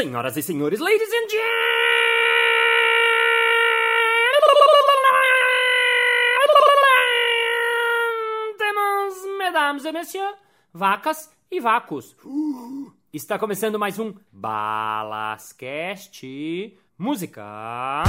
Senhoras e senhores, ladies and gentlemen, mesdames et messieurs, vacas e vacos. Está começando mais um Balascast Música.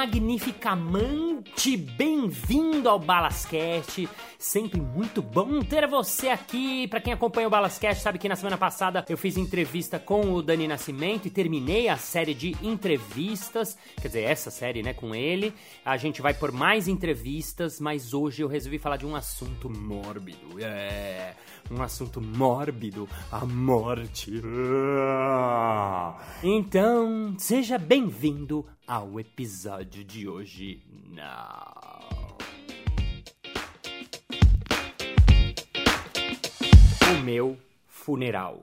Magnificamente bem-vindo ao Balascast. Sempre muito bom ter você aqui. Para quem acompanha o Balascast, sabe que na semana passada eu fiz entrevista com o Dani Nascimento e terminei a série de entrevistas, quer dizer, essa série, né, com ele. A gente vai por mais entrevistas, mas hoje eu resolvi falar de um assunto mórbido. É, um assunto mórbido, a morte. Então, seja bem-vindo ao episódio de hoje. Não. O meu funeral.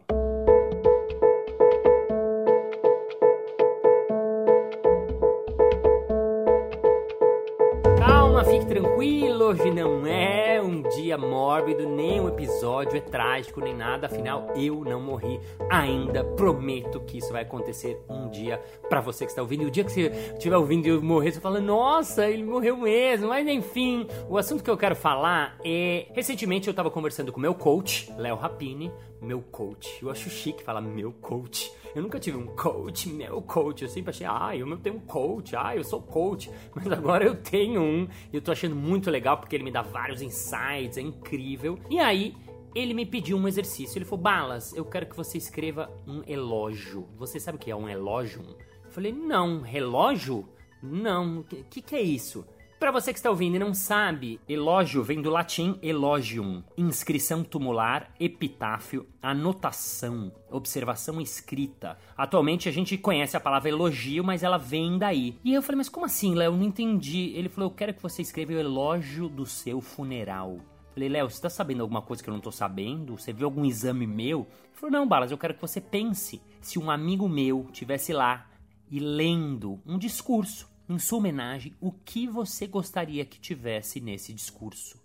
Calma, fique tranquilo, hoje não é um dia mórbido, nem um episódio é trágico, nem nada, afinal eu não morri ainda. Prometo que isso vai acontecer um dia pra você que está ouvindo. E o dia que você estiver ouvindo e eu morrer, você fala, nossa, ele morreu mesmo. Mas enfim, o assunto que eu quero falar é. Recentemente eu tava conversando com meu coach, Léo Rapini, meu coach. Eu acho chique falar meu coach. Eu nunca tive um coach, meu coach. Eu sempre achei, ah, eu tenho um coach, ah, eu sou coach. Mas agora eu tenho um e eu tô achando muito legal porque ele me dá vários insights, é incrível. E aí, ele me pediu um exercício. Ele falou, Balas, eu quero que você escreva um elogio. Você sabe o que é um elogio? Eu falei, não, relógio? Não, o que, que é isso? Para você que está ouvindo e não sabe, elogio vem do latim elogium, inscrição tumular, epitáfio, anotação, observação escrita. Atualmente a gente conhece a palavra elogio, mas ela vem daí. E eu falei, mas como assim, Léo? Não entendi. Ele falou, eu quero que você escreva o elogio do seu funeral. Falei, Léo, você tá sabendo alguma coisa que eu não tô sabendo? Você viu algum exame meu? Ele falou, não, Balas, eu quero que você pense. Se um amigo meu tivesse lá e lendo um discurso em sua homenagem, o que você gostaria que tivesse nesse discurso?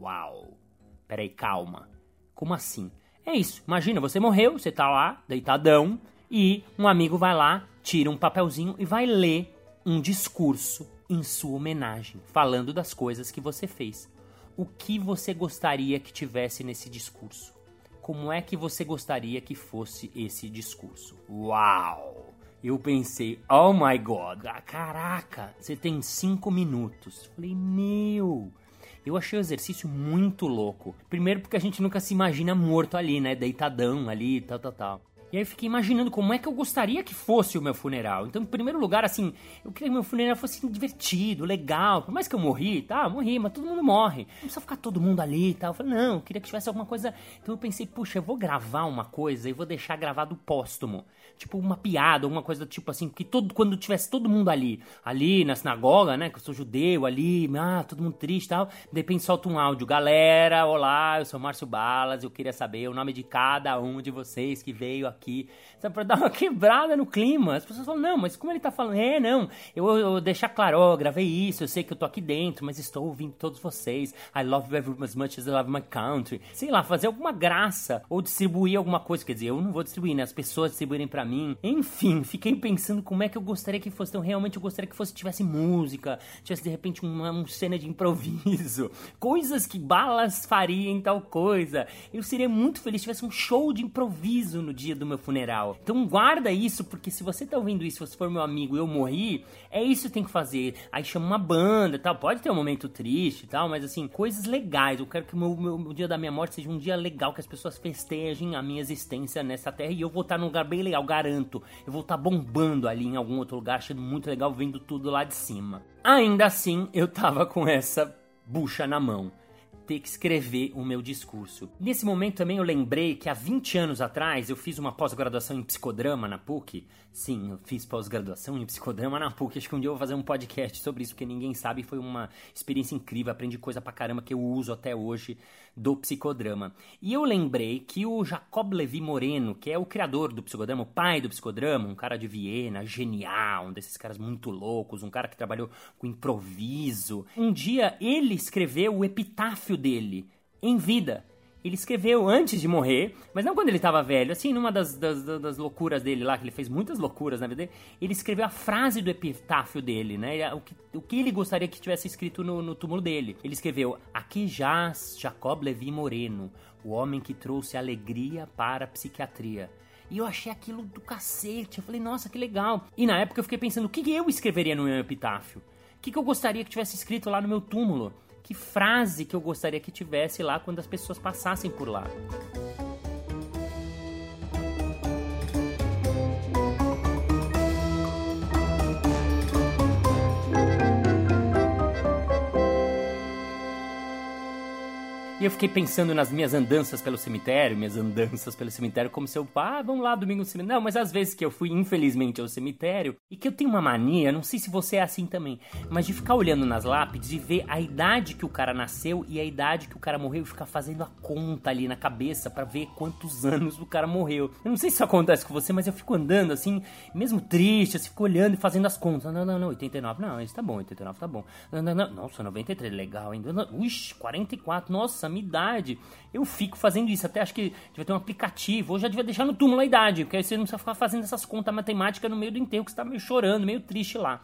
Uau! Peraí, calma. Como assim? É isso. Imagina, você morreu, você tá lá, deitadão, e um amigo vai lá, tira um papelzinho e vai ler um discurso em sua homenagem, falando das coisas que você fez. O que você gostaria que tivesse nesse discurso? Como é que você gostaria que fosse esse discurso? Uau! Eu pensei, oh my god, caraca, você tem cinco minutos. Falei, meu, eu achei o exercício muito louco. Primeiro porque a gente nunca se imagina morto ali, né? Deitadão ali, tal, tal, tal. E aí eu fiquei imaginando como é que eu gostaria que fosse o meu funeral. Então, em primeiro lugar, assim, eu queria que meu funeral fosse divertido, legal. Por mais que eu morri, tá? Morri, mas todo mundo morre. Não precisa ficar todo mundo ali e tal. Eu falei, não, eu queria que tivesse alguma coisa. Então eu pensei, puxa, eu vou gravar uma coisa e vou deixar gravado póstumo. Tipo, uma piada, alguma coisa tipo assim, que todo, quando tivesse todo mundo ali, ali na sinagoga, né? Que eu sou judeu, ali, ah, todo mundo triste e tal. De repente solta um áudio. Galera, olá, eu sou Márcio Balas, eu queria saber o nome de cada um de vocês que veio aqui aqui, sabe, pra dar uma quebrada no clima. As pessoas falam, não, mas como ele tá falando? É, não, eu, eu deixar claro, ó, oh, gravei isso, eu sei que eu tô aqui dentro, mas estou ouvindo todos vocês. I love you as much as I love my country. Sei lá, fazer alguma graça ou distribuir alguma coisa, quer dizer, eu não vou distribuir, né? As pessoas distribuírem para mim. Enfim, fiquei pensando como é que eu gostaria que fosse. Então, realmente eu gostaria que fosse tivesse música, tivesse de repente uma, uma cena de improviso, coisas que balas faria em tal coisa. Eu seria muito feliz se tivesse um show de improviso no dia do meu funeral. Então guarda isso, porque se você tá ouvindo isso, se for meu amigo eu morri, é isso que tem que fazer. Aí chama uma banda tal. Pode ter um momento triste e tal, mas assim, coisas legais. Eu quero que o meu, meu, meu, dia da minha morte seja um dia legal, que as pessoas festejem a minha existência nessa terra e eu vou estar num lugar bem legal, garanto. Eu vou estar bombando ali em algum outro lugar, achando muito legal, vendo tudo lá de cima. Ainda assim, eu tava com essa bucha na mão ter que escrever o meu discurso. Nesse momento também eu lembrei que há 20 anos atrás eu fiz uma pós-graduação em psicodrama na PUC. Sim, eu fiz pós-graduação em psicodrama na PUC. Acho que um dia eu vou fazer um podcast sobre isso, porque ninguém sabe. Foi uma experiência incrível, aprendi coisa pra caramba que eu uso até hoje do psicodrama. E eu lembrei que o Jacob Levi Moreno, que é o criador do psicodrama, o pai do psicodrama, um cara de Viena, genial, um desses caras muito loucos, um cara que trabalhou com improviso. Um dia ele escreveu o epitáfio dele em vida. Ele escreveu antes de morrer, mas não quando ele estava velho, assim, numa das, das, das, loucuras dele lá, que ele fez muitas loucuras na vida dele, ele escreveu a frase do epitáfio dele, né? O que, o que ele gostaria que tivesse escrito no, no túmulo dele. Ele escreveu: Aqui jaz Jacob Levi Moreno, o homem que trouxe alegria para a psiquiatria. E eu achei aquilo do cacete. Eu falei, nossa, que legal. E na época eu fiquei pensando, o que eu escreveria no meu epitáfio? O que eu gostaria que tivesse escrito lá no meu túmulo? Que frase que eu gostaria que tivesse lá quando as pessoas passassem por lá. E eu fiquei pensando nas minhas andanças pelo cemitério, minhas andanças pelo cemitério, como se eu, ah, vamos lá domingo no cemitério. Não, mas às vezes que eu fui, infelizmente, ao cemitério, e que eu tenho uma mania, não sei se você é assim também, mas de ficar olhando nas lápides e ver a idade que o cara nasceu e a idade que o cara morreu e ficar fazendo a conta ali na cabeça para ver quantos anos o cara morreu. Eu não sei se isso acontece com você, mas eu fico andando assim, mesmo triste, fico olhando e fazendo as contas. Não, não, não, 89, não, isso tá bom, 89 tá bom. Não, não, não, nossa, 93, legal ainda. Ux, 44, nossa, minha idade. Eu fico fazendo isso, até acho que devia ter um aplicativo, ou já devia deixar no túmulo a idade, porque aí você não precisa ficar fazendo essas contas matemáticas no meio do enterro, que você tá meio chorando, meio triste lá.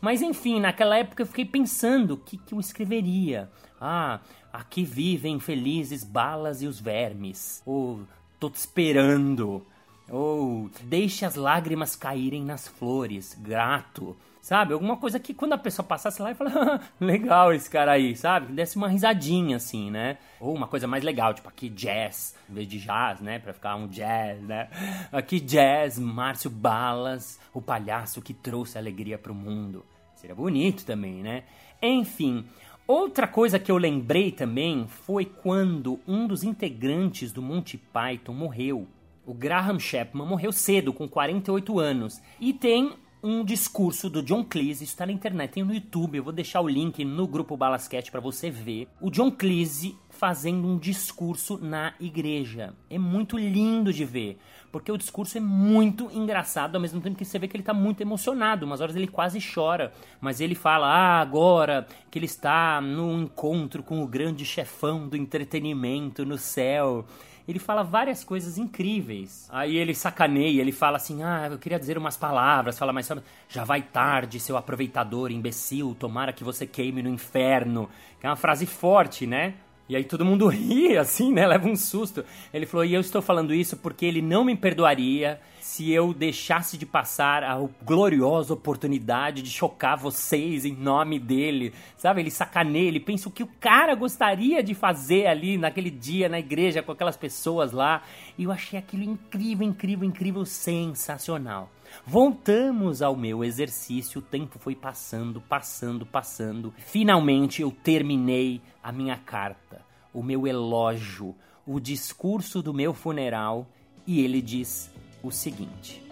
Mas enfim, naquela época eu fiquei pensando o que, que eu escreveria. Ah, aqui vivem felizes balas e os vermes. Ou tô te esperando. Ou deixe as lágrimas caírem nas flores, grato. Sabe? Alguma coisa que quando a pessoa passasse lá e falasse, legal esse cara aí, sabe? Desse uma risadinha assim, né? Ou uma coisa mais legal, tipo aqui jazz, em vez de jazz, né? Pra ficar um jazz, né? Aqui jazz, Márcio Balas, o palhaço que trouxe alegria pro mundo. Seria bonito também, né? Enfim, Outra coisa que eu lembrei também foi quando um dos integrantes do Monty Python morreu. O Graham Chapman morreu cedo, com 48 anos, e tem um discurso do John Cleese, está na internet, tem no YouTube, eu vou deixar o link no grupo Balasquete para você ver. O John Cleese fazendo um discurso na igreja. É muito lindo de ver, porque o discurso é muito engraçado, ao mesmo tempo que você vê que ele está muito emocionado, umas horas ele quase chora, mas ele fala: "Ah, agora que ele está no encontro com o grande chefão do entretenimento no céu, ele fala várias coisas incríveis. Aí ele sacaneia, ele fala assim: Ah, eu queria dizer umas palavras. Fala, mas já vai tarde, seu aproveitador, imbecil, tomara que você queime no inferno. Que é uma frase forte, né? E aí todo mundo ri, assim, né? Leva um susto. Ele falou: E eu estou falando isso porque ele não me perdoaria se eu deixasse de passar a gloriosa oportunidade de chocar vocês em nome dele. Sabe? Ele sacaneia, ele pensa o que o cara gostaria de fazer ali naquele dia na igreja com aquelas pessoas lá. E eu achei aquilo incrível, incrível, incrível, sensacional. Voltamos ao meu exercício, o tempo foi passando, passando, passando. Finalmente eu terminei a minha carta, o meu elógio, o discurso do meu funeral, e ele diz o seguinte: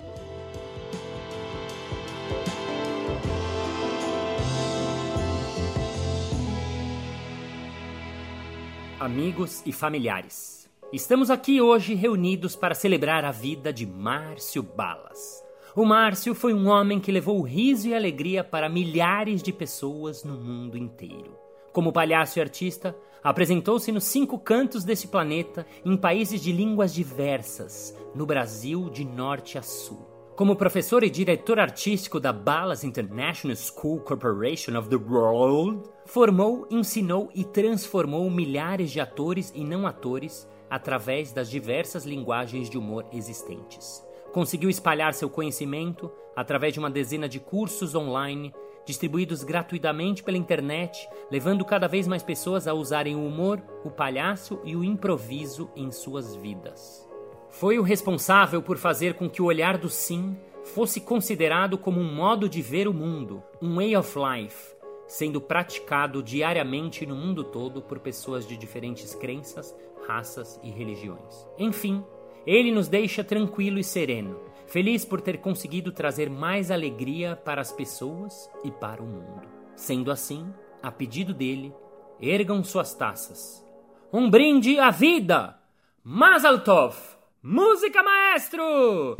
Amigos e familiares, estamos aqui hoje reunidos para celebrar a vida de Márcio Balas. O Márcio foi um homem que levou riso e alegria para milhares de pessoas no mundo inteiro. Como palhaço e artista, apresentou-se nos cinco cantos deste planeta, em países de línguas diversas, no Brasil de norte a sul. Como professor e diretor artístico da Ballas International School Corporation of the World, formou, ensinou e transformou milhares de atores e não atores através das diversas linguagens de humor existentes. Conseguiu espalhar seu conhecimento através de uma dezena de cursos online distribuídos gratuitamente pela internet, levando cada vez mais pessoas a usarem o humor, o palhaço e o improviso em suas vidas. Foi o responsável por fazer com que o olhar do sim fosse considerado como um modo de ver o mundo, um way of life, sendo praticado diariamente no mundo todo por pessoas de diferentes crenças, raças e religiões. Enfim, ele nos deixa tranquilo e sereno, feliz por ter conseguido trazer mais alegria para as pessoas e para o mundo. Sendo assim, a pedido dele, ergam suas taças. Um brinde à vida! Mazal Tov! Música maestro!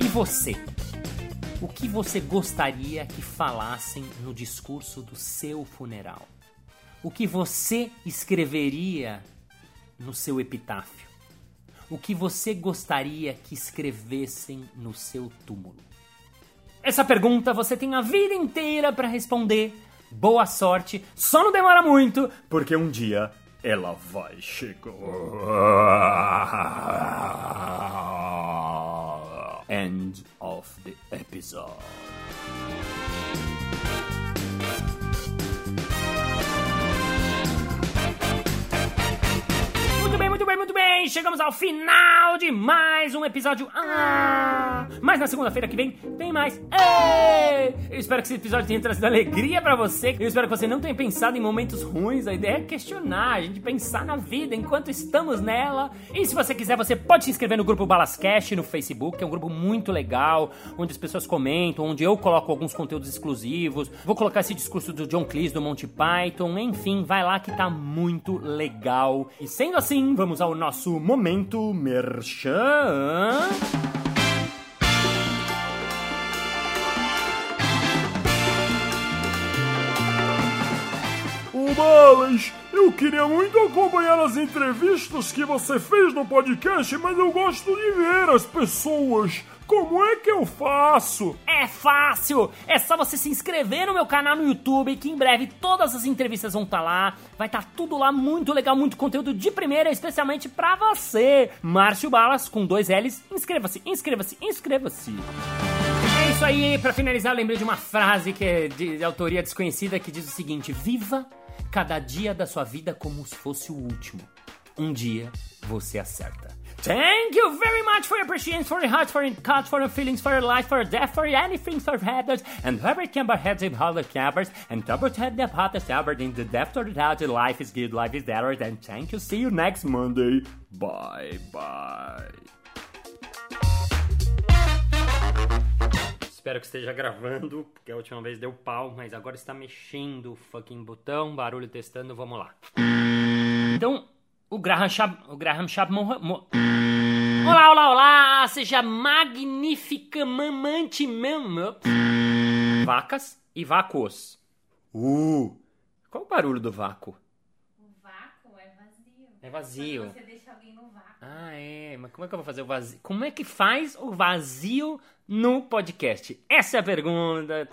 E você? O que você gostaria que falassem no discurso do seu funeral? O que você escreveria no seu epitáfio? O que você gostaria que escrevessem no seu túmulo? Essa pergunta você tem a vida inteira para responder. Boa sorte, só não demora muito, porque um dia ela vai chegar. End of the episode. Muito bem, muito bem, muito bem. Chegamos ao final de mais um episódio. Ah, mas na segunda-feira que vem tem mais. Ei! Eu espero que esse episódio tenha trazido alegria pra você. Eu espero que você não tenha pensado em momentos ruins. A ideia é questionar, a gente pensar na vida enquanto estamos nela. E se você quiser, você pode se inscrever no grupo Balascast no Facebook, é um grupo muito legal, onde as pessoas comentam, onde eu coloco alguns conteúdos exclusivos. Vou colocar esse discurso do John Cleese do Monty Python, enfim, vai lá que tá muito legal. E sendo assim, vamos ao nosso momento merchan. Balas, eu queria muito acompanhar as entrevistas que você fez no podcast, mas eu gosto de ver as pessoas. Como é que eu faço? É fácil! É só você se inscrever no meu canal no YouTube, que em breve todas as entrevistas vão estar lá. Vai estar tudo lá muito legal, muito conteúdo de primeira, especialmente pra você. Márcio Balas, com dois L's. Inscreva-se, inscreva-se, inscreva-se. É isso aí, pra finalizar, lembrei de uma frase que é de autoria desconhecida que diz o seguinte: Viva cada dia da sua vida como se fosse o último. Um dia você acerta. Thank you very much for your patience, for your heart, for your thoughts, for your feelings, for your life, for your death, for anything, for habits, and whoever camber heads in all the campers, and double head the hottest ever in the depth or the doubt, life is good, life is better, and thank you, see you next Monday. Bye bye. Espero que esteja gravando, porque a última vez deu pau, mas agora está mexendo o fucking botão, barulho testando, vamos lá. Então, o Graham Shab... O Graham Shab morreu... Mo... Olá, olá, olá! Seja magnificamente mesmo... Vacas e vácuos. Uh! Qual o barulho do vácuo? O vácuo é vazio. É vazio. Quando você deixa alguém no vácuo. Ah, é. Mas como é que eu vou fazer o vazio? Como é que faz o vazio no podcast? Essa é a pergunta.